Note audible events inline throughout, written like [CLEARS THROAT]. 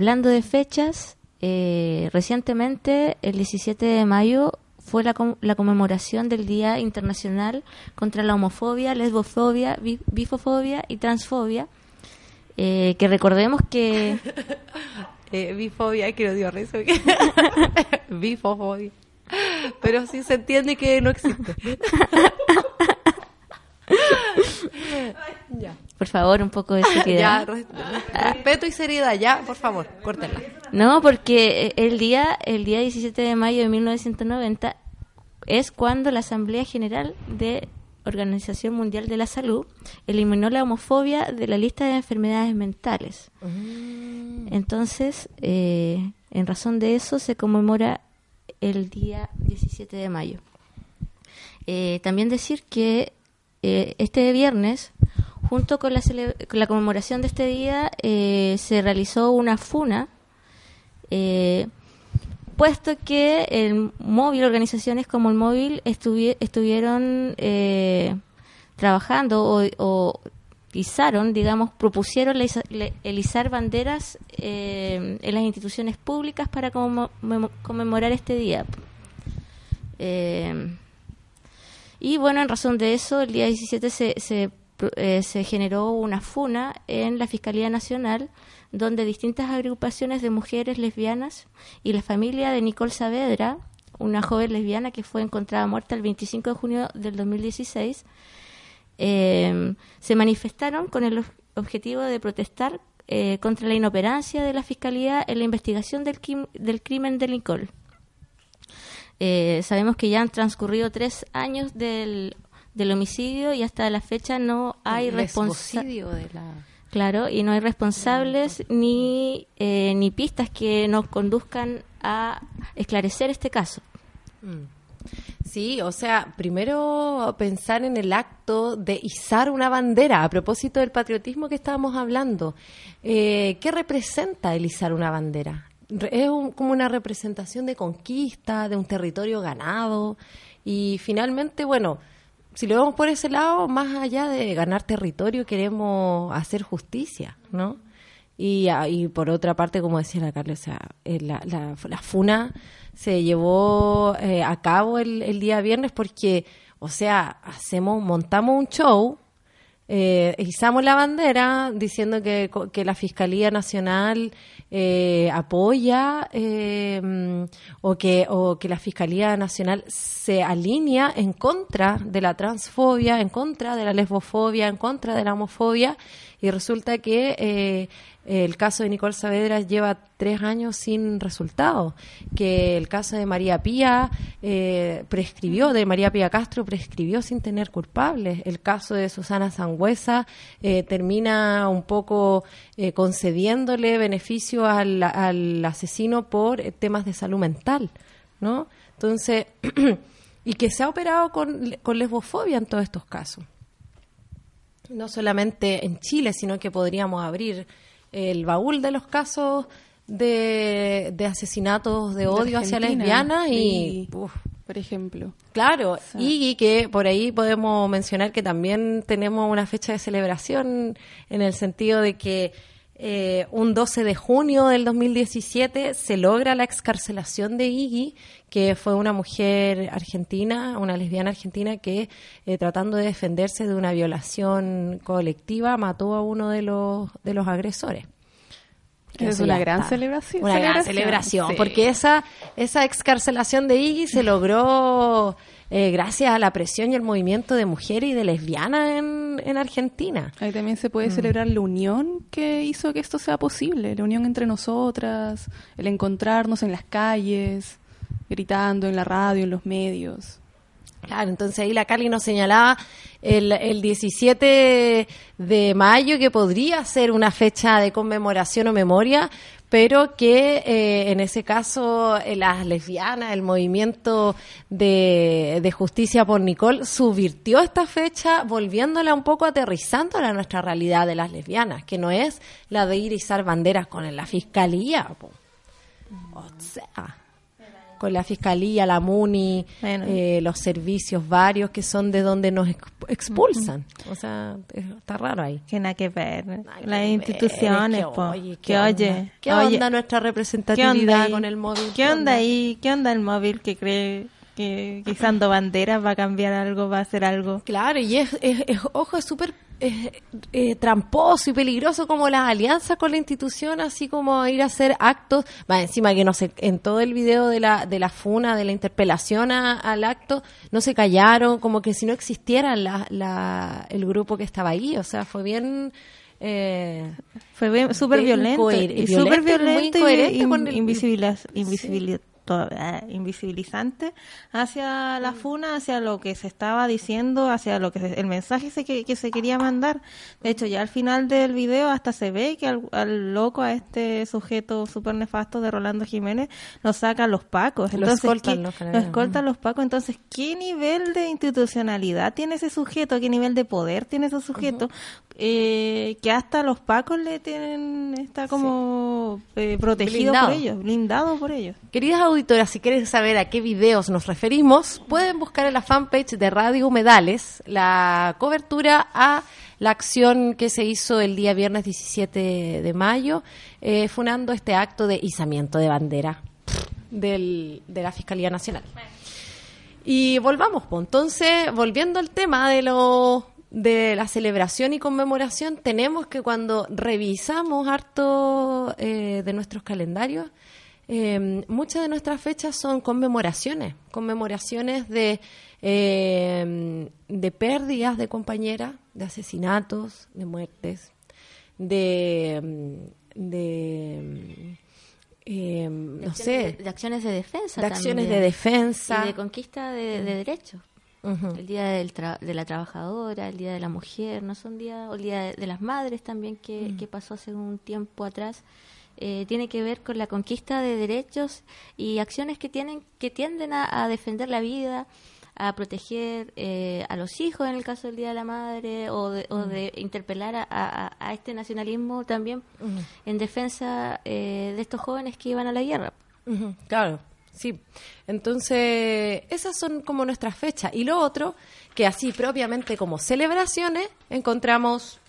Hablando de fechas, eh, recientemente, el 17 de mayo, fue la, com- la conmemoración del Día Internacional contra la Homofobia, Lesbofobia, bi- Bifofobia y Transfobia. Eh, que recordemos que [LAUGHS] Eh, bifobia, que lo dio risa. [LAUGHS] Bifofobia. Pero sí se entiende que no existe. [LAUGHS] ya. Por favor, un poco de [LAUGHS] seriedad. res- respeto y seriedad, ya, por favor, córtenla. No, porque eh, el día, el día 17 de mayo de 1990 es cuando la Asamblea General de Organización Mundial de la Salud eliminó la homofobia de la lista de enfermedades mentales. Entonces, eh, en razón de eso, se conmemora el día 17 de mayo. Eh, también decir que eh, este viernes, junto con la, con la conmemoración de este día, eh, se realizó una funa, eh, puesto que el móvil, organizaciones como el móvil, estuvi- estuvieron eh, trabajando o, izaron, digamos, propusieron la isa- le- el izar banderas en las instituciones públicas para conmemorar este día. Y bueno, en razón de eso, el día 17 se, se, eh, se generó una funa en la Fiscalía Nacional, donde distintas agrupaciones de mujeres lesbianas y la familia de Nicole Saavedra, una joven lesbiana que fue encontrada muerta el 25 de junio del 2016, eh, se manifestaron con el ob- objetivo de protestar eh, contra la inoperancia de la Fiscalía en la investigación del, del crimen de Nicole. Eh, sabemos que ya han transcurrido tres años del, del homicidio y hasta la fecha no hay responsables. La... Claro, y no hay responsables ni, eh, ni pistas que nos conduzcan a esclarecer este caso. Sí, o sea, primero pensar en el acto de izar una bandera, a propósito del patriotismo que estábamos hablando. Eh, ¿Qué representa el izar una bandera? Es un- como una representación de conquista, de un territorio ganado, y finalmente, bueno, si lo vemos por ese lado, más allá de ganar territorio, queremos hacer justicia, ¿no? Y, ah, y por otra parte, como decía la Carla, o sea, eh, la, la, la FUNA se llevó eh, a cabo el, el día viernes porque, o sea, hacemos, montamos un show, eh, izamos la bandera diciendo que, que la Fiscalía Nacional eh, apoya eh, mm, o, que, o que la Fiscalía Nacional se alinea en contra de la transfobia, en contra de la lesbofobia, en contra de la homofobia y resulta que eh, el caso de Nicole Saavedra lleva tres años sin resultado, que el caso de María Pía eh, prescribió, de María Pía Castro prescribió sin tener culpables, el caso de Susana Sangüesa eh, termina un poco eh, concediéndole beneficio al, asesino por eh, temas de salud mental, ¿no? Entonces, [CLEARS THROAT] y que se ha operado con lesbofobia en todos estos casos no solamente en Chile, sino que podríamos abrir el baúl de los casos de, de asesinatos de odio hacia lesbianas y, uf, por ejemplo. claro, y, que por ahí podemos mencionar que también tenemos una fecha de celebración en el sentido de que eh, un 12 de junio del 2017 se logra la excarcelación de Iggy, que fue una mujer argentina, una lesbiana argentina que eh, tratando de defenderse de una violación colectiva mató a uno de los, de los agresores. Es una gran está. celebración. Una gran celebración, celebración, sí. porque esa, esa excarcelación de Iggy se logró eh, gracias a la presión y el movimiento de mujeres y de lesbianas en, en, en Argentina. Ahí también se Mm. puede celebrar la unión que hizo que esto sea posible, la unión entre nosotras, el encontrarnos en las calles, gritando en la radio, en los medios. Claro, entonces ahí la Carly nos señalaba el, el 17 de mayo que podría ser una fecha de conmemoración o memoria, pero que eh, en ese caso eh, las lesbianas, el movimiento de, justicia por Nicole, subvirtió esta fecha volviéndola un poco aterrizándola a nuestra realidad de las lesbianas, que no es la de ir a izar banderas con la fiscalía. po. O sea, con la fiscalía, la MUNI, Bueno. eh, los servicios varios que son de donde nos ex- expulsan. O sea, está raro ahí. Que nada que ver. Nada que Las ver, instituciones, es que, po. oye, que onda? oye. ¿Qué oye, onda nuestra ¿qué onda representatividad ahí? con el móvil? ¿Qué onda ahí? ¿Qué onda el móvil que cree que izando banderas va a cambiar algo, va a hacer algo? Claro, y es, es- es- ojo, es súper eh, eh, tramposo y peligroso como las alianzas con la institución, así como ir a hacer actos, va encima que no sé, en todo el video de la, de la funa, de la interpelación a- al acto, no se callaron, como que si no existiera la, la- el grupo que estaba ahí, o sea, fue bien... Eh, Fue súper violento. Y súper y violento y con el- invisibilas- eh, invisibilizante hacia la funa, hacia lo que se estaba diciendo, hacia lo que se- el mensaje se que, que se quería mandar. De hecho, ya al final del video hasta se ve que al, al loco, a este sujeto súper nefasto de Rolando Jiménez, lo sacan los pacos. Lo Entonces, escoltan ¿qué- los lo escoltan los pacos. Entonces, ¿qué nivel de institucionalidad tiene ese sujeto? ¿Qué nivel de poder tiene ese sujeto? Eh, que hasta los pacos le tienen, está como eh, protegido Blindado. por ellos, blindado por ellos. Queridas si quieren saber a qué videos nos referimos, pueden buscar en la fanpage de Radio Humedales la cobertura a la acción que se hizo el día viernes 17 de mayo, eh, funando este acto de izamiento de bandera del- de la Fiscalía Nacional. Y volvamos, pues. entonces, volviendo al tema de lo de la celebración y conmemoración, tenemos que cuando revisamos harto eh, de nuestros calendarios, eh, muchas de nuestras fechas son conmemoraciones, conmemoraciones de, eh, de pérdidas de compañeras, de asesinatos, de muertes, de, mm, de eh, no sé, De acciones de defensa. de acciones de defensa. Y de conquista de, de derechos. El día del tra- de la trabajadora, el día de la mujer, no son días, o el día de, de las madres también que, que pasó hace un tiempo atrás. Eh, tiene que ver con la conquista de derechos y acciones que tienen que tienden a, a defender la vida, a proteger eh, a los hijos en el caso del Día de la Madre o de, o de interpelar a, a- a este nacionalismo también en defensa eh, de estos jóvenes que iban a la guerra. Claro, sí. Entonces, esas son como nuestras fechas. Y lo otro, que así propiamente como celebraciones, encontramos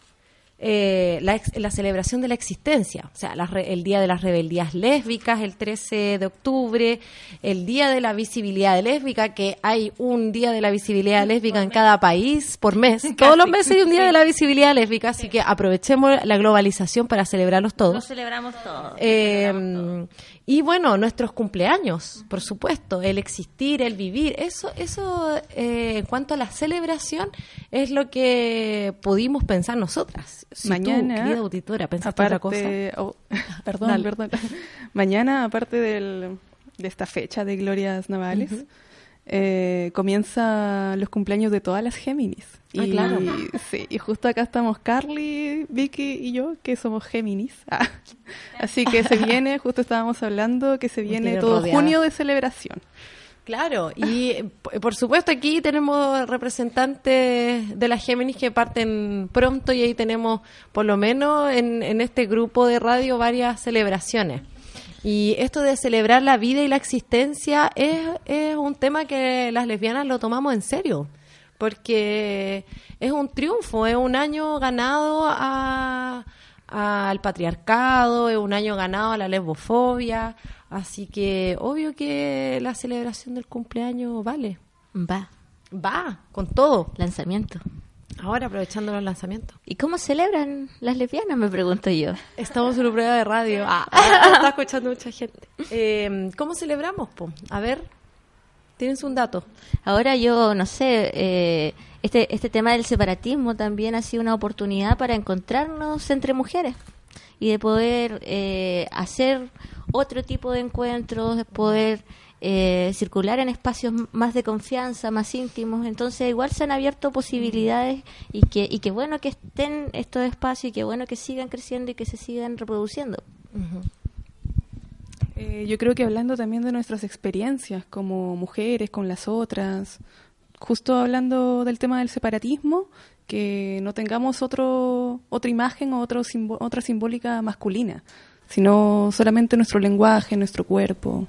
eh, la, ex- la celebración de la existencia. O sea, la el Día de las Rebeldías Lésbicas, el 13 de octubre, el Día de la Visibilidad Lésbica, que hay un Día de la Visibilidad Lésbica en cada país por mes. [LAUGHS] Todos los meses hay un Día de la Visibilidad Lésbica, así que aprovechemos la globalización para celebrarlos todos. celebramos todos. Eh, y bueno, nuestros cumpleaños, por supuesto, el existir, el vivir, eso, eso eh, en cuanto a la celebración es lo que pudimos pensar nosotras. Si Mañana, tú, querida auditora, pensaste otra cosa. aparte, oh, [LAUGHS] perdón, perdón. Mañana, aparte del, de esta fecha de Glorias Navales, eh, comienza los cumpleaños de todas las Géminis. Ah, y, claro. sí, y justo acá estamos Carly, Vicky y yo, que somos Géminis. Ah, Así que se viene, justo estábamos hablando, que se viene todo rodeada. junio de celebración. Claro, y eh, por supuesto aquí tenemos representantes de las Géminis que parten pronto y ahí tenemos por lo menos en, en este grupo de radio varias celebraciones. Y esto de celebrar la vida y la existencia es, es un tema que las lesbianas lo tomamos en serio, porque es un triunfo, es un año ganado a- al patriarcado, es un año ganado a la lesbofobia, así que obvio que la celebración del cumpleaños vale. Va, Va, con todo. lanzamiento. Ahora aprovechando los lanzamientos. ¿Y cómo celebran las lesbianas? Me pregunto yo. Estamos en una prueba de radio. [LAUGHS] Ah, está escuchando mucha gente. Eh, ¿Cómo celebramos, po? A ver, ¿Tienes un dato? Ahora yo, no sé, eh, este, este tema del separatismo también ha sido una oportunidad para encontrarnos entre mujeres y de poder eh, hacer otro tipo de encuentros, de poder eh, circular en espacios más de confianza, más íntimos. Entonces igual se han abierto posibilidades y que, y que bueno que estén estos espacios y que bueno que sigan creciendo y que se sigan reproduciendo. Eh, yo creo que hablando también de nuestras experiencias como mujeres con las otras, justo hablando del tema del separatismo, que no tengamos otro, otra imagen o otro simbo- otra simbólica masculina, sino solamente nuestro lenguaje, nuestro cuerpo.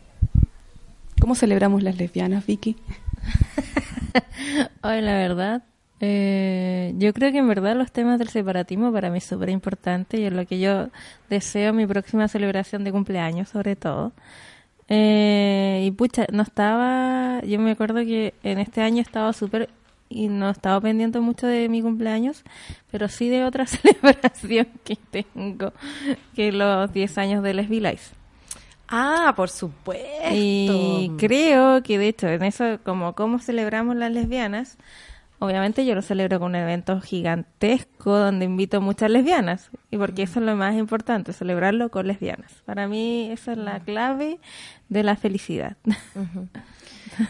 ¿Cómo celebramos las lesbianas, Vicky? [LAUGHS] Hoy, la verdad, eh, yo creo que en verdad los temas del separatismo para mí es súper importante y es lo que yo deseo mi próxima celebración de cumpleaños, sobre todo. Eh, y pucha, no estaba, yo me acuerdo que en este año estaba súper y no estaba pendiente mucho de mi cumpleaños, pero sí de otra [LAUGHS] celebración que tengo, que los 10 años de Les Life. Ah, por supuesto. Y creo que de hecho en eso, como cómo celebramos las lesbianas, obviamente yo lo celebro con un evento gigantesco donde invito muchas lesbianas. Y porque eso es lo más importante, celebrarlo con lesbianas. Para mí esa es la clave de la felicidad.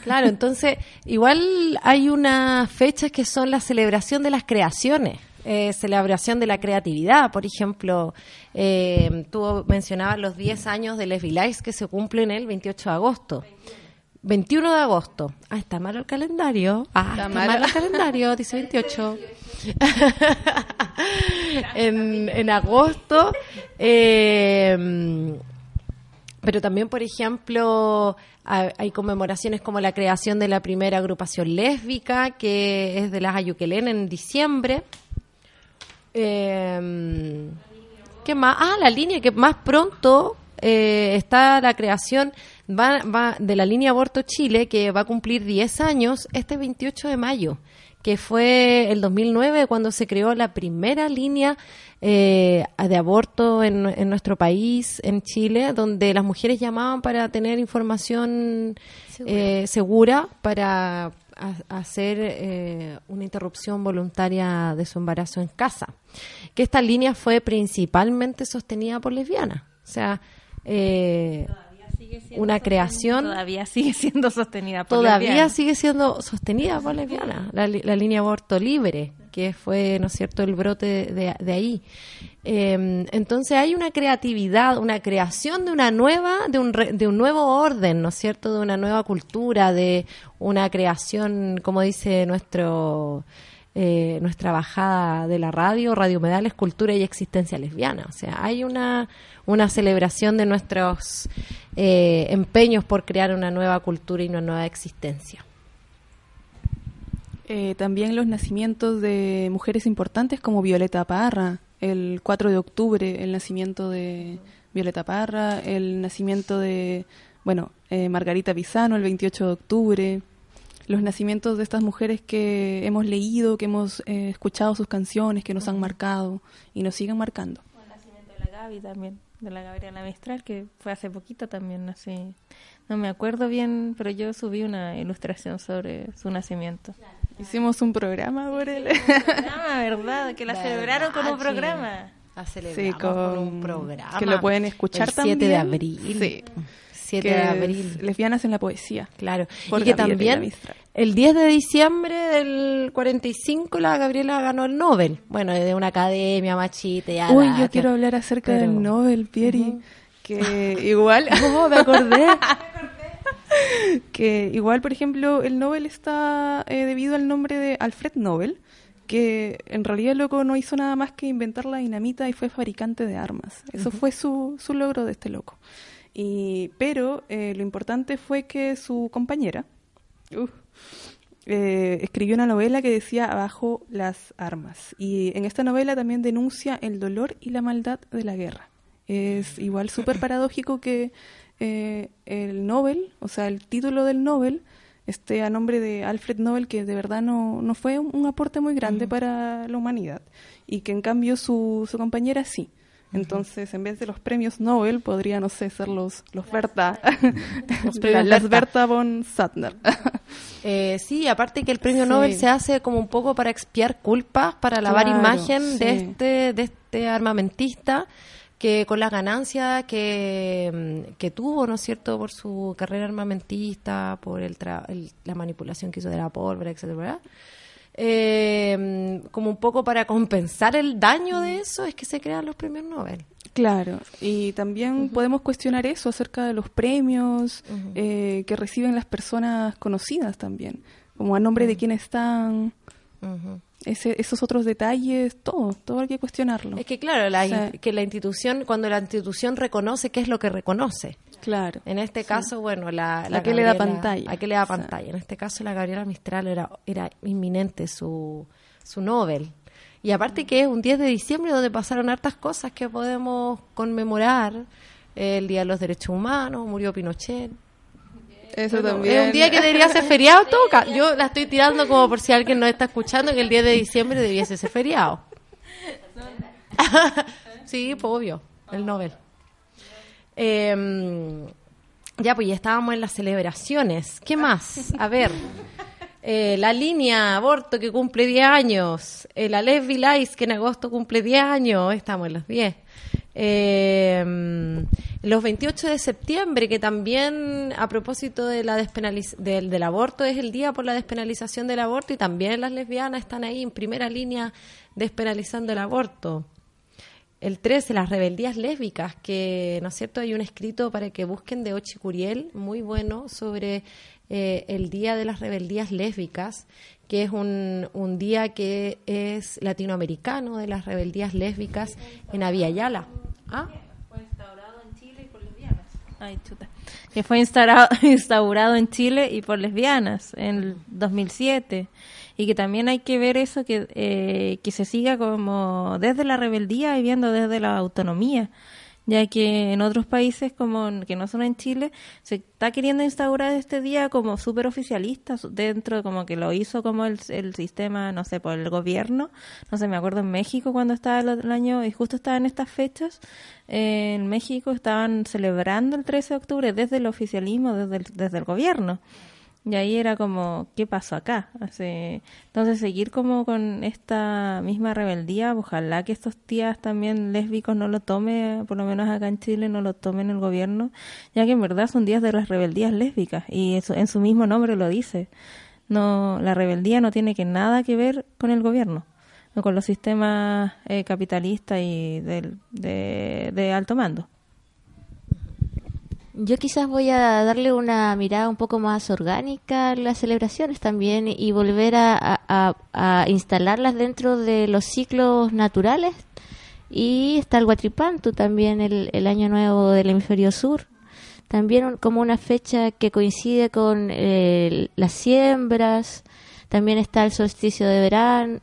Claro, entonces igual hay unas fechas que son la celebración de las creaciones, eh, celebración de la creatividad, por ejemplo, eh, tú mencionabas los 10 años de Lesbi Lives que se cumplen el 28 de agosto. 21 de agosto. Ah, está malo el calendario. Ah, está, malo el calendario, dice 28. [LAUGHS] en, en agosto. eh, pero también, por ejemplo, ha- hay conmemoraciones como la creación de la primera agrupación lésbica, que es de las Ayuquelén en diciembre. Eh, ¿Qué más? Ah, la línea que más pronto eh, está la creación va, va de la línea Aborto Chile, que va a cumplir 10 años este 28 de mayo, que fue el 2009 cuando se creó la primera línea eh, de aborto en, en nuestro país, en Chile, donde las mujeres llamaban para tener información eh, segura para a- hacer eh, una interrupción voluntaria de su embarazo en casa. Que esta línea fue principalmente sostenida por lesbianas. O sea, eh, una creación Todavía sigue siendo sostenida por todavía sigue siendo sostenida por lesbianas, la, la línea aborto libre, que fue, ¿no es cierto?, el brote de, de ahí. Eh, entonces hay una creatividad, una creación de una nueva, de un, re- de un nuevo orden, ¿no es cierto?, de una nueva cultura, de una creación, como dice nuestro eh, nuestra bajada de la radio, Radio Medales, Cultura y Existencia Lesbiana. O sea, hay una, una celebración de nuestros eh, empeños por crear una nueva cultura y una nueva existencia. Eh, también los nacimientos de mujeres importantes como Violeta Parra, el 4 de octubre, el nacimiento de Violeta Parra, el nacimiento de, bueno, eh, Margarita Pisano, el 28 de octubre, los nacimientos de estas mujeres que hemos leído, que hemos eh, escuchado sus canciones, que nos han marcado y nos siguen marcando. El nacimiento de la Gaby también, de la Gabriela Mistral, que fue hace poquito también, así. No me acuerdo bien, pero yo subí una ilustración sobre su nacimiento. Hicimos un programa por él. Ah, ¿verdad? Que la celebraron con un ¿Verdad, programa. La Sí, celebramos con, con un programa. Que lo pueden escuchar el también. 7 de abril. Sí. 7 que de abril. Lesbianas en la poesía. Claro. Por y que Gabriela también el 10 de diciembre del 45 la Gabriela ganó el Nobel. Bueno, de una academia machita. Uy, yo quiero hablar acerca pero- del Nobel, Pieri. [LAUGHS] Que igual, [LAUGHS] Oh, me acordé. [LAUGHS] que igual, por ejemplo, el Nobel está eh, debido al nombre de Alfred Nobel, que en realidad el loco no hizo nada más que inventar la dinamita y fue fabricante de armas. Eso fue su, su logro de este loco. Y, pero eh, lo importante fue que su compañera eh, escribió una novela que decía Abajo las armas. Y en esta novela también denuncia el dolor y la maldad de la guerra. Es igual súper paradójico que eh, el Nobel, o sea, el título del Nobel, esté a nombre de Alfred Nobel, que de verdad no, no fue un, un aporte muy grande para la humanidad. Y que en cambio su, su compañera sí. Entonces, en vez de los premios Nobel, podría, no sé, ser los, los Berta. [LAUGHS] Los premios las Berta. Von Sattner. [LAUGHS] Eh, sí, aparte que el premio Sí. Nobel se hace como un poco para expiar culpas, para lavar Claro, imagen de este de este armamentista que con la ganancia que, mm, que tuvo, ¿no es cierto?, por su carrera armamentista, por el tra- el- la manipulación que hizo de la pólvora, etcétera. Eh, como un poco para compensar el daño de eso es que se crean los premios Nobel. Claro, y también podemos cuestionar eso acerca de los premios eh, que reciben las personas conocidas también, como a nombre de quién están, ese, esos otros detalles, todo, todo hay que cuestionarlo. Es que claro, la, que la institución, cuando la institución reconoce, ¿qué es lo que reconoce? Claro. En este caso, bueno, la, la ¿A qué le da pantalla? ¿A qué le da O sea. pantalla? En este caso, la Gabriela Mistral era, era inminente su, su Nobel. Y aparte que es un 10 de diciembre donde pasaron hartas cosas que podemos conmemorar. El Día de los Derechos Humanos, murió Pinochet. Eso Bueno, también. Es un día que debería ser feriado. todo ca- Yo la estoy tirando como por si alguien no está escuchando que el 10 de diciembre debiese ser feriado. [LAUGHS] sí, pues obvio, el Nobel. Eh, ya, pues ya estábamos en las celebraciones. ¿Qué más? A ver. eh, la línea aborto que cumple 10 años. eh, la Lesbi Lice que en agosto cumple 10 años. Estamos en los 10. Eh, los 28 de septiembre, que también a propósito de la despenaliz- del, del aborto es el día por la despenalización del aborto y también las lesbianas están ahí en primera línea despenalizando el aborto. El 13, las rebeldías lésbicas, que, ¿no es cierto? Hay un escrito para que busquen de Ochi Curiel, muy bueno, sobre eh, el Día de las Rebeldías Lésbicas, que es un, un día que es latinoamericano de las rebeldías lésbicas en Aviala. ¿Ah? Ay, chuta. Que fue instaurado, [LAUGHS] instaurado en Chile y por lesbianas en el 2007. Y que también hay que ver eso, que, eh, que se siga como desde la rebeldía y viendo desde la autonomía. Ya que en otros países como que no son en Chile, se está queriendo instaurar este día como súper oficialista, dentro de como que lo hizo como el, el sistema, no sé, por el gobierno. No sé, me acuerdo en México cuando estaba el otro año y justo estaba en estas fechas, eh, en México estaban celebrando el 13 de octubre desde el oficialismo, desde el, desde el gobierno. Y ahí era como, ¿qué pasó acá? Entonces, seguir como con esta misma rebeldía, ojalá que estos días también lésbicos no lo tome, por lo menos acá en Chile, no lo tomen el gobierno, ya que en verdad son días de las rebeldías lésbicas y en su mismo nombre lo dice. No, la rebeldía no tiene que nada que ver con el gobierno, o con los sistemas eh, capitalistas y del, de, de alto mando. Yo quizás voy a darle una mirada un poco más orgánica a las celebraciones también y volver a, a- instalarlas dentro de los ciclos naturales. Y está el Huatripantu también, el, el Año Nuevo del Hemisferio Sur. También un- como una fecha que coincide con eh, las siembras. También está el solsticio de verano.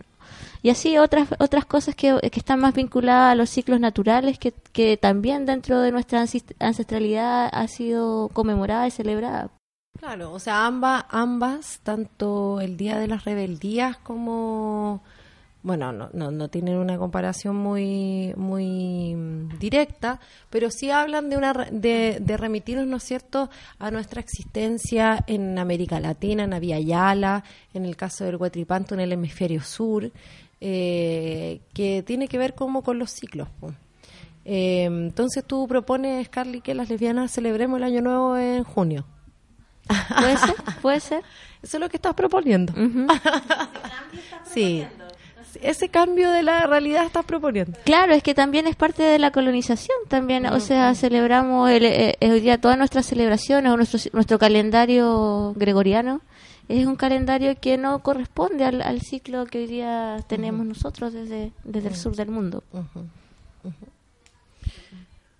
Y así otras otras cosas que, que están más vinculadas a los ciclos naturales que, que también dentro de nuestra ancestralidad ha sido conmemorada y celebrada. Claro, o sea, ambas, ambas, tanto el Día de las Rebeldías como, bueno, no, no, no tienen una comparación muy, muy directa, pero sí hablan de, una, de, de remitirnos, ¿no es cierto?, a nuestra existencia en América Latina, en Aviala, en el caso del Huatripanto, en el hemisferio sur, eh, que tiene que ver como con los ciclos. Eh, entonces tú propones, Carly, que las lesbianas celebremos el Año Nuevo en junio. ¿Puede ser? [LAUGHS] ¿Puede ser? Eso es lo que [LAUGHS] estás proponiendo. Sí. Ese cambio de la realidad estás proponiendo. Claro, es que también es parte de la colonización, también, o sea, celebramos el, eh, eh, hoy día todas nuestras celebraciones o nuestro, nuestro calendario gregoriano es un calendario que no corresponde al, al ciclo que hoy día tenemos nosotros desde, desde el sur del mundo.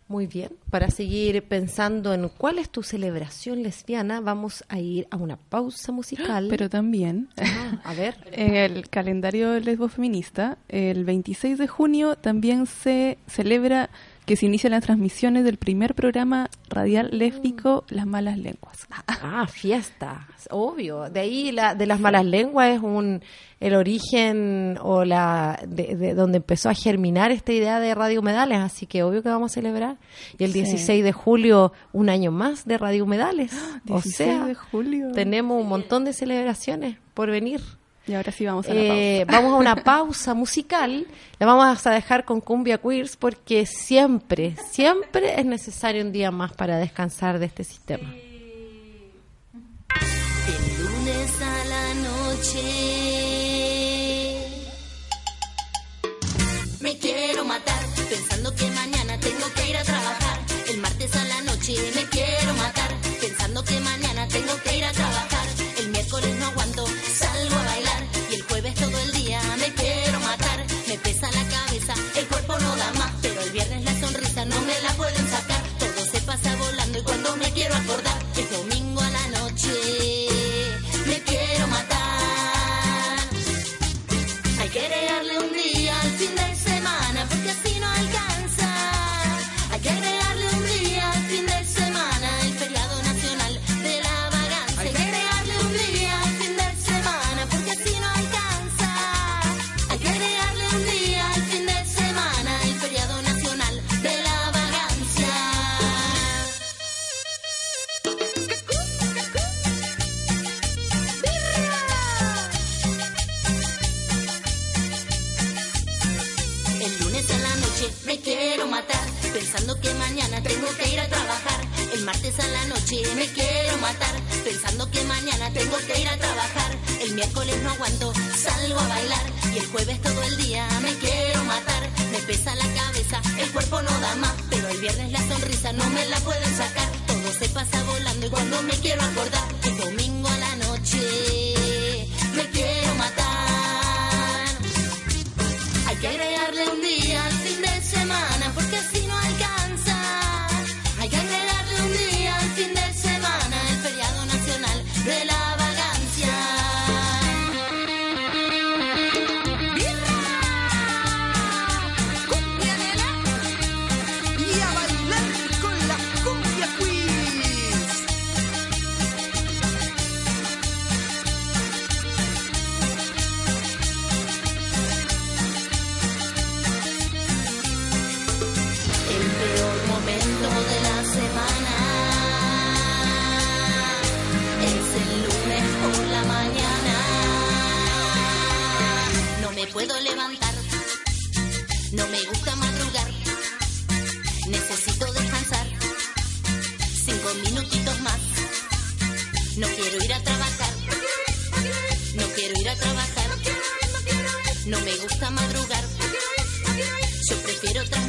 Muy bien. Para seguir pensando en cuál es tu celebración lesbiana, vamos a ir a una pausa musical. Pero también, Ah, a ver. [LAUGHS] en el calendario lesbo feminista, el 26 de junio también se celebra que se inician las transmisiones del primer programa radial lésbico Las Malas Lenguas. Ah, fiesta, obvio. De ahí la, de las malas lenguas es un el origen o la de, de donde empezó a germinar esta idea de Radio Humedales, así que obvio que vamos a celebrar. Y el Sí. 16 de julio un año más de Radio Humedales. [GASPS] o 16 sea, de julio. tenemos un montón de celebraciones por venir. Y ahora sí vamos a la Eh, pausa. [LAUGHS] vamos a una pausa musical. La vamos a dejar con Cumbia Queers porque siempre, siempre es necesario un día más para descansar de este sistema. De lunes a la noche. Me quiero matar pensando que mañana puedo levantar, no me gusta madrugar, necesito descansar. Cinco minutitos más, no quiero ir a trabajar, no quiero ir a trabajar, no me gusta madrugar. Yo prefiero trasnochar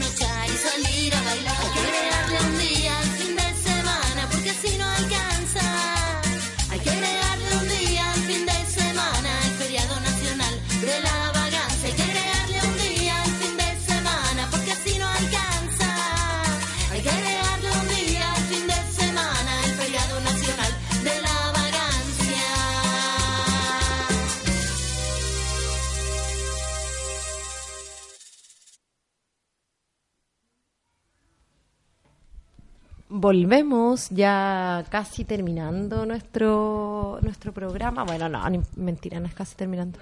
Volvemos ya casi terminando nuestro nuestro programa. Bueno, no, ni- mentira, no es casi terminando.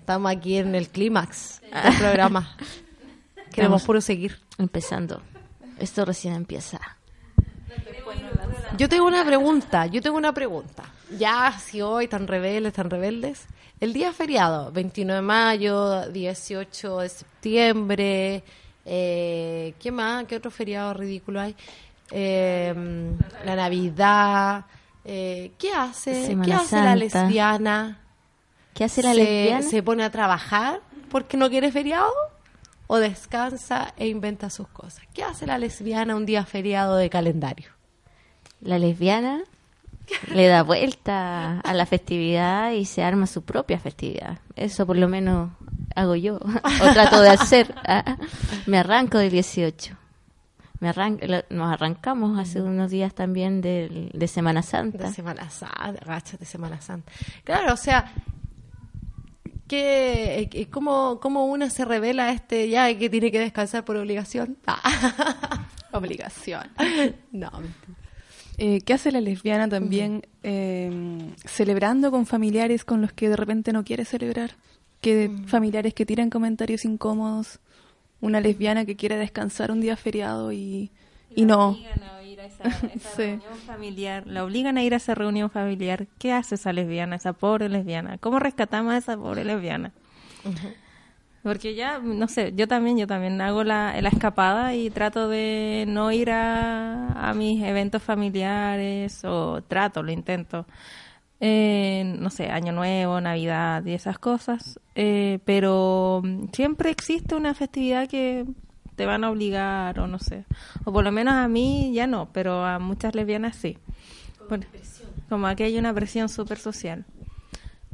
Estamos aquí en el clímax del programa. [LAUGHS] Queremos puro seguir. Empezando. Esto recién empieza. Yo tengo una pregunta, yo tengo una pregunta. Ya, si hoy tan rebeldes, tan rebeldes. El día feriado, 21 de mayo, 18 de septiembre, eh, ¿qué más? ¿Qué otro feriado ridículo hay? Eh, la Navidad. eh, ¿Qué hace? Semana ¿Qué hace la lesbiana? ¿Qué hace la ¿Se- lesbiana? ¿Se pone a trabajar porque no quiere feriado? ¿O descansa e inventa sus cosas? ¿Qué hace la lesbiana un día feriado de calendario? La lesbiana le da vuelta a la festividad y se arma su propia festividad. Eso por lo menos hago yo, o trato de hacer. [LAUGHS] Me arranco del 18. Me arran- lo- nos arrancamos hace unos días también del- de Semana Santa. De Semana Santa, gachas de Semana Santa. Claro, o sea, ¿Qué, eh, cómo, ¿Cómo una se revela a este ya que tiene que descansar por obligación? Ah. [LAUGHS] Obligación. no. Eh, ¿Qué hace la lesbiana también eh, celebrando con familiares con los que de repente no quiere celebrar? Que familiares que tiran comentarios incómodos. Una lesbiana que quiere descansar un día feriado y, y La no. obligan a ir a esa, [LAUGHS] esa Sí. reunión familiar. La obligan a ir a esa reunión familiar. ¿Qué hace esa lesbiana, esa pobre lesbiana? ¿Cómo rescatamos a esa pobre lesbiana? Porque ya, no sé, yo también, yo también hago la, la escapada y trato de no ir a, a mis eventos familiares o trato, lo intento. Eh, no sé, Año Nuevo, Navidad y esas cosas. Eh, pero mm, siempre existe una festividad que te van a obligar o no sé. O por lo menos a mí ya no, pero a muchas lesbianas sí. Bueno, como aquí hay una presión súper social.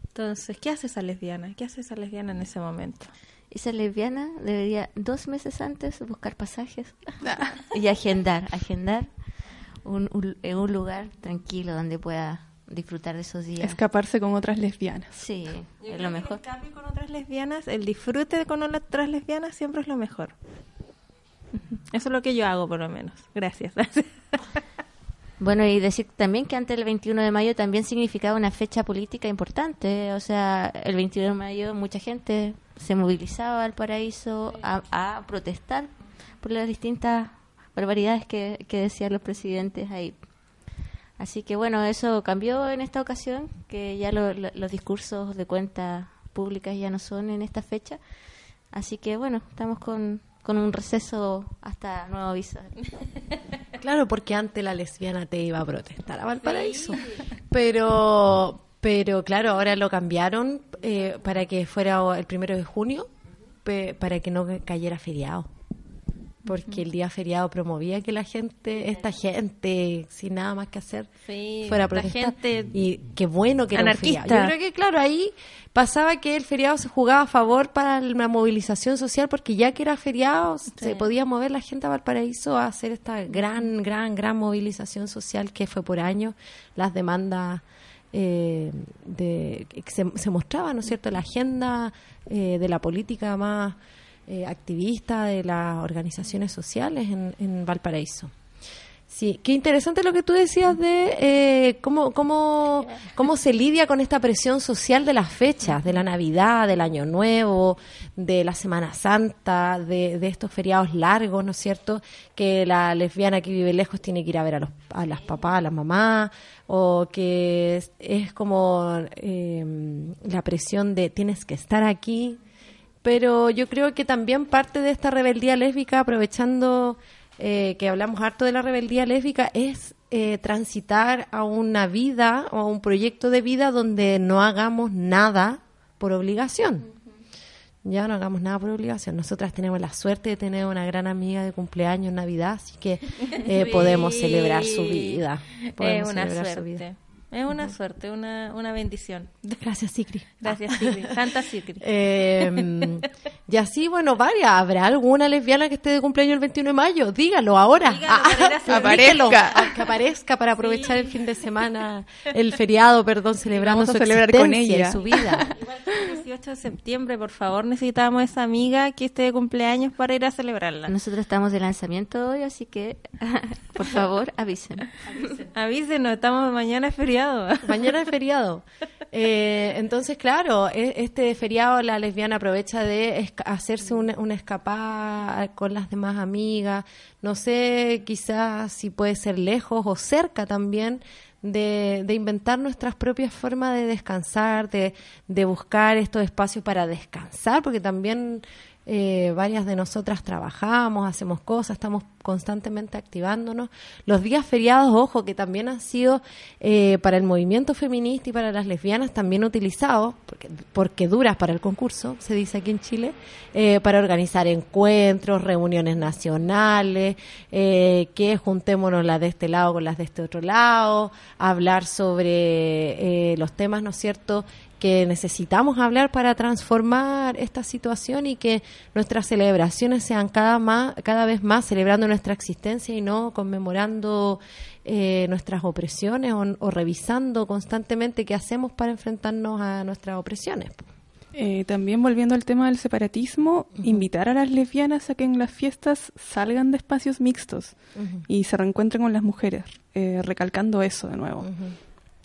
Entonces, ¿qué hace esa lesbiana? ¿Qué hace esa lesbiana en ese momento? Esa lesbiana debería dos meses antes buscar pasajes [LAUGHS] y agendar, agendar un, un, en un lugar tranquilo donde pueda disfrutar de esos días. Escaparse con otras lesbianas. Sí, Yo es lo mejor. El cambio con otras lesbianas, el disfrute con otras lesbianas siempre es lo mejor. Eso es lo que yo hago, por lo menos. Gracias. [LAUGHS] Bueno, y decir también que antes del 21 de mayo también significaba una fecha política importante. O sea, el 21 de mayo mucha gente se movilizaba al paraíso a, a protestar por las distintas barbaridades que, que decían los presidentes ahí. Así que bueno, eso cambió en esta ocasión, que ya lo- lo- los discursos de cuentas públicas ya no son en esta fecha. Así que bueno, estamos con, con un receso hasta nuevo aviso. [LAUGHS] Claro, porque antes la lesbiana te iba a protestar a Valparaíso. Pero, pero claro, ahora lo cambiaron eh, para que fuera el primero de junio, pe- para que no cayera feriado. Porque el día feriado promovía que la gente, esta gente, sin nada más que hacer, Sí, fuera a protestar. gente y qué bueno que era un anarquista. feriado. Yo creo que, claro, ahí pasaba que el feriado se jugaba a favor para la movilización social, porque ya que era feriado, se podía mover la gente a Valparaíso a hacer esta gran, gran, gran movilización social que fue por años, las demandas eh, de, que se, se mostraba, ¿no es cierto?, la agenda eh, de la política más eh, activista de las organizaciones sociales en, en Valparaíso. Sí, qué interesante lo que tú decías de eh, cómo, cómo, cómo se lidia con esta presión social de las fechas, de la Navidad, del Año Nuevo, de la Semana Santa, de, estos feriados largos, ¿no es cierto? Que la lesbiana que vive lejos tiene que ir a ver a, los, a las papás, a las mamás, o que es, es como eh, la presión de tienes que estar aquí, pero yo creo que también parte de esta rebeldía lésbica, aprovechando eh, que hablamos harto de la rebeldía lésbica, es eh, transitar a una vida o a un proyecto de vida donde no hagamos nada por obligación. Ya no hagamos nada por obligación. Nosotras tenemos la suerte de tener una gran amiga de cumpleaños en Navidad, así que eh, [LAUGHS] Sí. podemos celebrar su vida. Es una celebrar su vida. Es una suerte, una, una bendición. Gracias, Sikri. Gracias, Sigri. [LAUGHS] Santa Sigri. Eh, y así, bueno, varias. ¿Habrá alguna lesbiana que esté de cumpleaños el 21 de mayo? Dígalo ahora. Dígalo para ir a celebrar. dígalo, Aparezca. que aparezca para aprovechar el fin de semana, el feriado, perdón, celebrando su celebrar con y su vida. [LAUGHS] Igual que el 18 de septiembre, por favor, necesitamos esa amiga que esté de cumpleaños para ir a celebrarla. Nosotros estamos de lanzamiento hoy, así que [LAUGHS] por favor avisen. Avísenos, estamos mañana es feriado. [LAUGHS] Mañana es feriado. Eh, entonces, claro, e- este feriado la lesbiana aprovecha de hacerse una, escapada con las demás amigas. No sé, quizás si puede ser lejos o cerca también. De, de inventar nuestras propias formas de descansar, de, de buscar estos espacios para descansar, porque también eh, varias de nosotras trabajamos, hacemos cosas, estamos constantemente activándonos. Los días feriados, ojo, que también han sido eh, para el movimiento feminista y para las lesbianas también utilizados, porque, porque duras para el concurso, se dice aquí en Chile, eh, para organizar encuentros, reuniones nacionales, eh, que juntémonos las de este lado con las de este otro lado, hablar sobre eh, los temas, ¿no es cierto?, que necesitamos hablar para transformar esta situación y que nuestras celebraciones sean cada, más, cada vez más celebrando nuestra existencia y no conmemorando eh, nuestras opresiones o, o revisando constantemente qué hacemos para enfrentarnos a nuestras opresiones. Eh, también volviendo al tema del separatismo, invitar a las lesbianas a que en las fiestas salgan de espacios mixtos y se reencuentren con las mujeres, eh, recalcando eso de nuevo.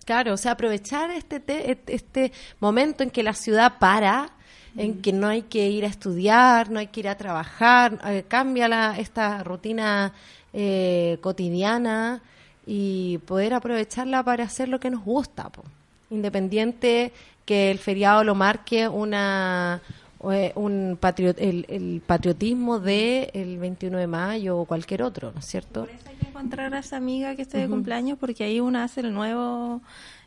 Claro, o sea, aprovechar este, te- este momento en que la ciudad para, en que no hay que ir a estudiar, no hay que ir a trabajar, eh, cambia la, esta rutina eh, cotidiana y poder aprovecharla para hacer lo que nos gusta, po. independiente que el feriado lo marque una un patrio- el, el patriotismo de el 21 de mayo o cualquier otro, ¿no es cierto? Por eso hay que encontrar a esa amiga que esté de cumpleaños porque ahí uno hace el nuevo,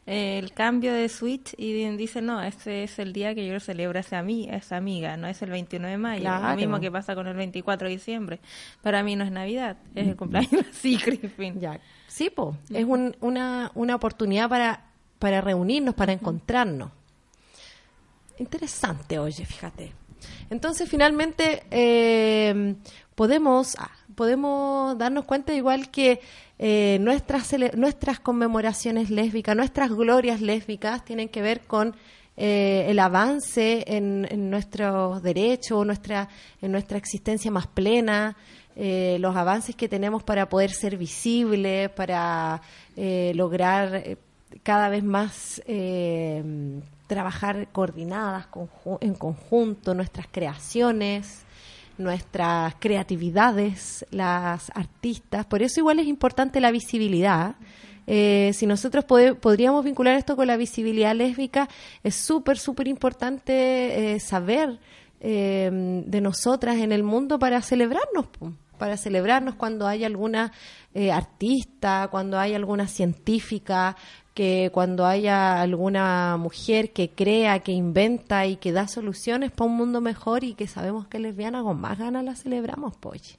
eh, el cambio de switch y di- dice, no, este es el día que yo celebro a esa, ami- a esa amiga, no es el 21 de mayo. Claro. Lo mismo que pasa con el 24 de diciembre. Para mí no es Navidad, es el cumpleaños de sí, Griffin. Ya. Sí, po. es un- una, una oportunidad para, para reunirnos, para encontrarnos. Interesante, oye, fíjate. Entonces, finalmente, eh, podemos, ah, podemos darnos cuenta igual que eh, nuestras, nuestras conmemoraciones lésbicas, nuestras glorias lésbicas tienen que ver con eh, el avance en, nuestros derechos, nuestra, en nuestra existencia más plena, los avances que tenemos para poder ser visibles, para lograr cada vez más trabajar coordinadas en conjunto, nuestras creaciones, nuestras creatividades, las artistas. Por eso igual es importante la visibilidad. Eh, si nosotros podríamos vincular esto con la visibilidad lésbica, es súper, súper importante eh, saber eh, de nosotras en el mundo para celebrarnos, para celebrarnos cuando hay alguna eh, artista, cuando hay alguna científica, que cuando haya alguna mujer que crea, que inventa y que da soluciones para un mundo mejor y que sabemos que es lesbiana, con más ganas la celebramos, pues.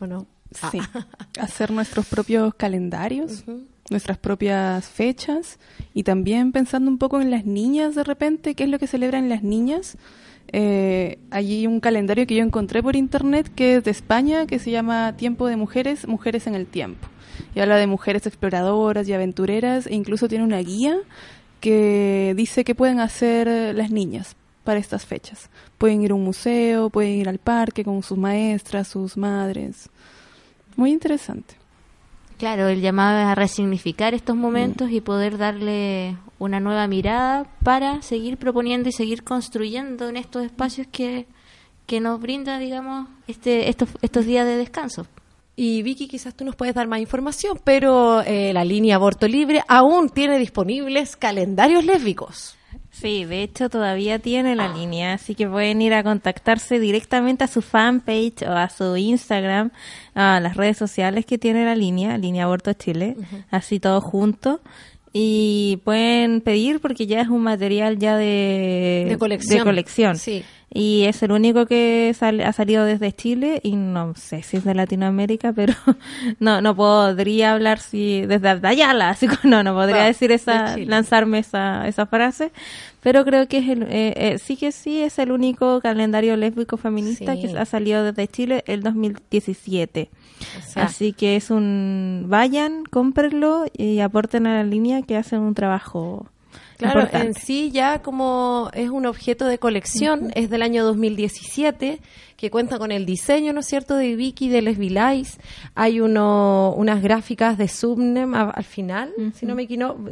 ¿O no? Ah. Sí, [LAUGHS] hacer nuestros propios calendarios, nuestras propias fechas y también pensando un poco en las niñas de repente, qué es lo que celebran las niñas. Eh, hay un calendario que yo encontré por internet que es de España, que se llama Tiempo de Mujeres, Mujeres en el Tiempo. Y habla de mujeres exploradoras y aventureras e incluso tiene una guía que dice qué pueden hacer las niñas para estas fechas. Pueden ir a un museo, pueden ir al parque con sus maestras, sus madres. Muy interesante. Claro, el llamado es a resignificar estos momentos y poder darle una nueva mirada para seguir proponiendo y seguir construyendo en estos espacios que, que nos brinda, digamos, este, estos, estos días de descanso. Y Vicky, quizás tú nos puedes dar más información, pero eh, la línea Aborto Libre aún tiene disponibles calendarios lésbicos. Sí, de hecho todavía tiene la línea, así que pueden ir a contactarse directamente a su fanpage o a su Instagram, a las redes sociales que tiene la línea, Línea Aborto Chile, así todo junto. Y pueden pedir porque ya es un material ya de, De colección. de colección. Sí. Y es el único que sal- ha salido desde Chile y no sé si es de Latinoamérica, [LAUGHS] pero no no podría hablar si desde Ayala, así que no, no podría Ah, decir de esa, lanzarme esa, esa frase, pero creo que es el, eh, eh, sí que sí es el único calendario lésbico feminista Sí. que ha salido desde Chile el 2017. O sea, Así que es un vayan, cómprenlo y aporten a la línea que hacen un trabajo Claro, importante. en sí ya como es un objeto de colección, es del año 2017, que cuenta con el diseño, ¿no es cierto?, de Vicky de Les Vilais. Hay uno, unas gráficas de Subnem a- al final, si, no me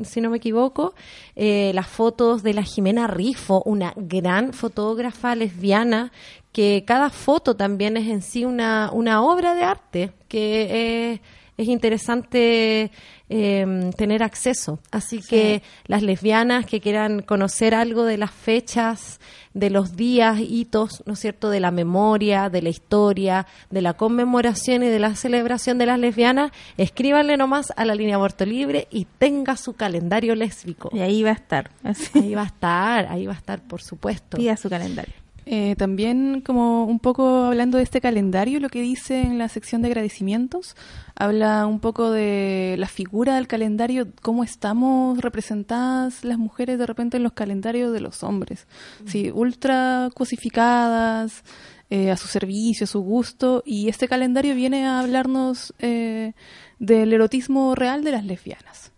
si no me equivoco. Eh, las fotos de la Jimena Rifo, una gran fotógrafa lesbiana, que cada foto también es en sí una, una obra de arte, que es es interesante eh, tener acceso. Así que las lesbianas que quieran conocer algo de las fechas, de los días, hitos, ¿no es cierto?, de la memoria, de la historia, de la conmemoración y de la celebración de las lesbianas, escríbanle nomás a la línea Aborto Libre y tenga su calendario lésbico. Y ahí va a estar. Así, Ahí va a estar, ahí va a estar, por supuesto. pida su calendario. Eh, también, como un poco hablando de este calendario, lo que dice en la sección de agradecimientos, habla un poco de la figura del calendario, cómo estamos representadas las mujeres de repente en los calendarios de los hombres. Sí, ultra cosificadas, eh, a su servicio, a su gusto, y este calendario viene a hablarnos eh, del erotismo real de las lesbianas.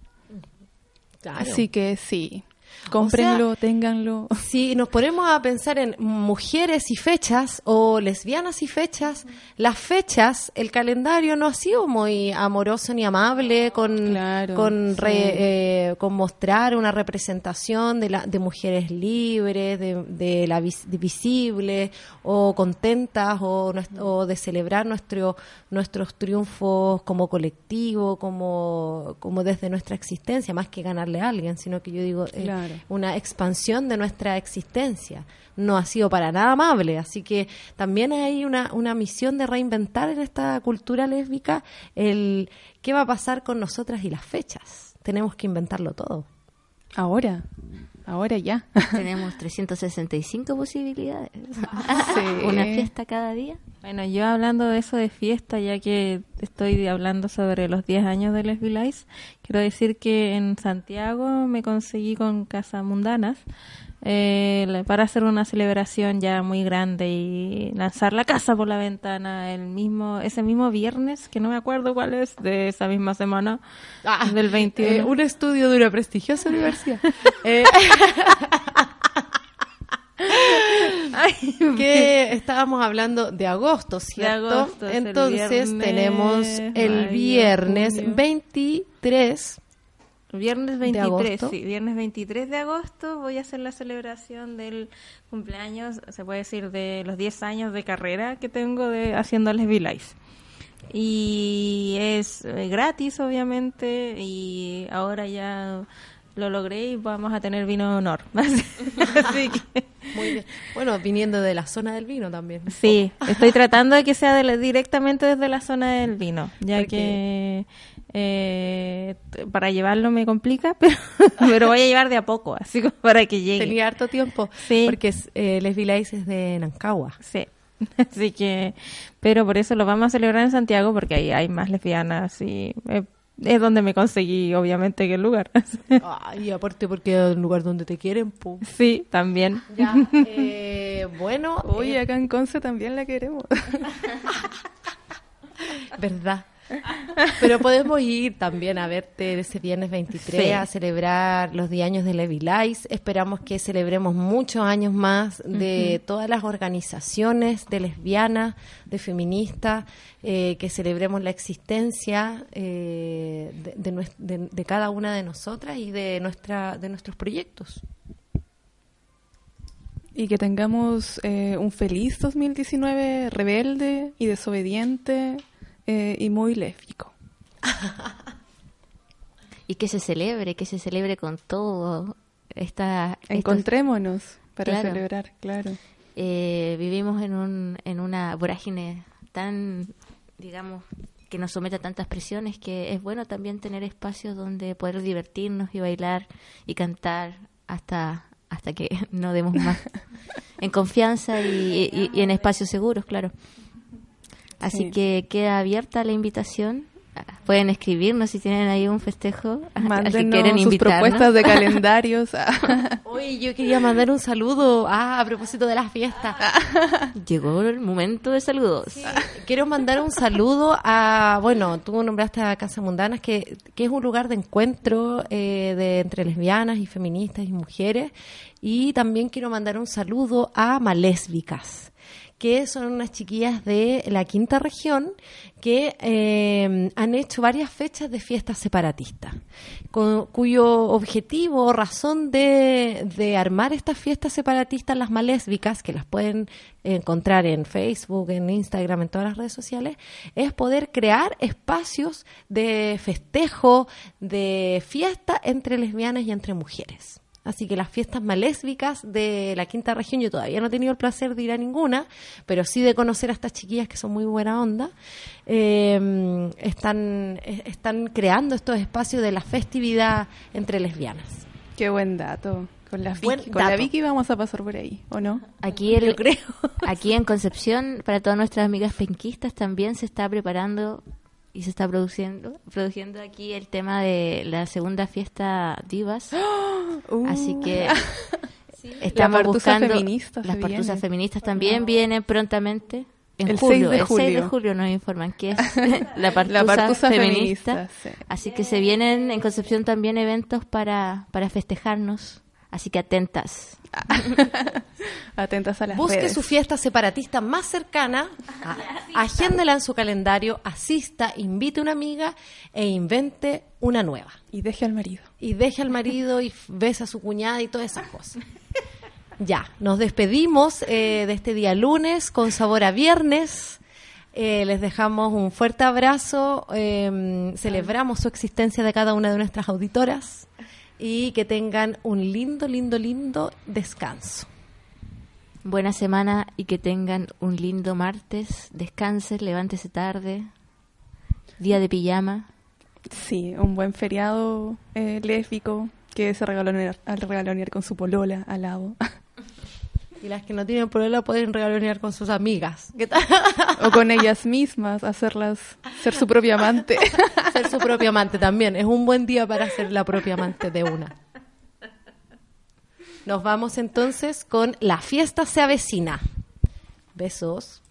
Claro. Así que sí. Cómprenlo, ténganlo. [LAUGHS] Si nos ponemos a pensar en mujeres y fechas o lesbianas y fechas, las fechas, el calendario no ha sido muy amoroso ni amable con, Claro, con, re- sí. eh, con mostrar una representación de, la, de mujeres libres, de, de la vis- de visibles o contentas o, o de celebrar nuestro, nuestros triunfos como colectivo, como, como desde nuestra existencia, más que ganarle a alguien, sino que yo digo eh, Claro. Una expansión de nuestra existencia. No ha sido para nada amable, así que también hay una, una misión de reinventar en esta cultura lésbica el qué va a pasar con nosotras y las fechas. Tenemos que inventarlo todo. Ahora, ahora ya. Tenemos 365 posibilidades. [LAUGHS] Sí. Una fiesta cada día. Bueno, yo hablando de eso de fiesta, ya que estoy hablando sobre los 10 años de Les Vilais, quiero decir que en Santiago me conseguí con Casa Mundanas eh, para hacer una celebración ya muy grande y lanzar la casa por la ventana el mismo ese mismo viernes, que no me acuerdo cuál es, de esa misma semana, del 21. Eh, un estudio de una prestigiosa universidad. [LAUGHS] Eh, [LAUGHS] que estábamos hablando de agosto, ¿cierto? agosto, es el Entonces viernes, tenemos el viernes junio. 23 Viernes 23, agosto? sí, viernes 23 de agosto voy a hacer la celebración del cumpleaños, se puede decir, de los 10 años de carrera que tengo de haciéndoles Vilais. Y es eh, gratis, obviamente, y ahora ya lo logré y vamos a tener vino de honor. [LAUGHS] Así [LAUGHS] que, Muy bien. Bueno, viniendo de la zona del vino también. sí, estoy tratando de que sea de la- directamente desde la zona del vino, ya Porque- que eh, para llevarlo me complica, [LAUGHS] pero, pero voy a llevar de a poco, así como para que llegue. Tenía harto tiempo. Sí. Porque es, eh, Les Vilais es de Nancagua. Sí. [LAUGHS] Así que, pero por eso lo vamos a celebrar en Santiago porque ahí hay más lesbianas y eh, es donde me conseguí, obviamente, que el lugar. [LAUGHS] Ay, aparte porque es un lugar donde te quieren, po. sí, también. Ya, eh, bueno, Oye, eh, acá en Conce también la queremos. verdad. [LAUGHS] Pero podemos ir también a verte ese viernes 23 Sí. a celebrar los 10 años de Levi Lice. Esperamos que celebremos muchos años más de todas las organizaciones de lesbianas, de feministas, eh, que celebremos la existencia eh, de, de nues- de- de cada una de nosotras y de, nuestra, de nuestros proyectos. Y que tengamos eh, un feliz 2019 rebelde y desobediente eh, y muy lésbico. [LAUGHS] Y que se celebre, que se celebre con todo. Esta, estos- Encontrémonos para Claro. celebrar, claro. eh, vivimos en, un, en una vorágine tan, digamos, que nos somete a tantas presiones que es bueno también tener espacios donde poder divertirnos y bailar y cantar hasta hasta que [LAUGHS] no demos más [LAUGHS] en confianza y, y- y en espacios seguros, claro. Así Sí. que queda abierta la invitación. Pueden escribirnos si tienen ahí un festejo [LAUGHS] al que Mándenos quieren sus propuestas de calendarios. [LAUGHS] [LAUGHS] Hoy yo quería mandar un saludo ah, a propósito de las fiestas. Llegó el momento de saludos. Quiero mandar un saludo a, bueno, tú nombraste a Casa Mundanas, que, que es un lugar de encuentro eh, de entre lesbianas y feministas y mujeres. Y también quiero mandar un saludo a Malésbicas, que son unas chiquillas de la quinta región que eh, han hecho varias fechas de fiestas separatistas, cuyo objetivo o razón de, de armar estas fiestas separatistas, las malésbicas, que las pueden encontrar en Facebook, en Instagram, en todas las redes sociales, es poder crear espacios de festejo, de fiesta entre lesbianas y entre mujeres. Así que las fiestas malésbicas de la quinta región, yo todavía no he tenido el placer de ir a ninguna, pero sí de conocer a estas chiquillas que son muy buena onda. eh, están, eh, están creando estos espacios de la festividad entre lesbianas. Qué buen dato. Con la, Buen Vicky, con la. Vicky vamos a pasar por ahí, ¿o no? Aquí el- Aquí en Concepción, para todas nuestras amigas penquistas, también se está preparando y se está produciendo, produciendo aquí el tema de la segunda fiesta Divas. [GASPS] Así que [LAUGHS] estamos buscando feminista las partusas viene. feministas también vienen prontamente. En El julio, 6 de el 6 de julio. julio nos informan que es [LAUGHS] la partusa, La partusa feminista. feminista, sí. Así que se vienen en Concepción también eventos para, para festejarnos Así que atentas. [LAUGHS] Atentas a las Busque redes. su fiesta separatista más cercana, agéndela en su calendario, asista, invite a una amiga e invente una nueva. Y deje al marido. Y deje al marido y besa a su cuñada y todas esas cosas. Ya, nos despedimos eh, de este día lunes con sabor a viernes. Eh, les dejamos un fuerte abrazo. eh, celebramos su existencia de cada una de nuestras auditoras y que tengan un lindo, lindo, lindo descanso. Buena semana y que tengan un lindo martes. Descansen, levántese tarde. Día de pijama. Sí, un buen feriado eh, lésbico que se regalonear con su polola al lado. [LAUGHS] Y las que no tienen problema pueden regalonear con sus amigas. ¿Qué tal? o con ellas mismas, hacerlas ser su propia amante. [LAUGHS] ser su propio amante también. Es un buen día para ser la propia amante de una. Nos vamos entonces con La fiesta se avecina. Besos.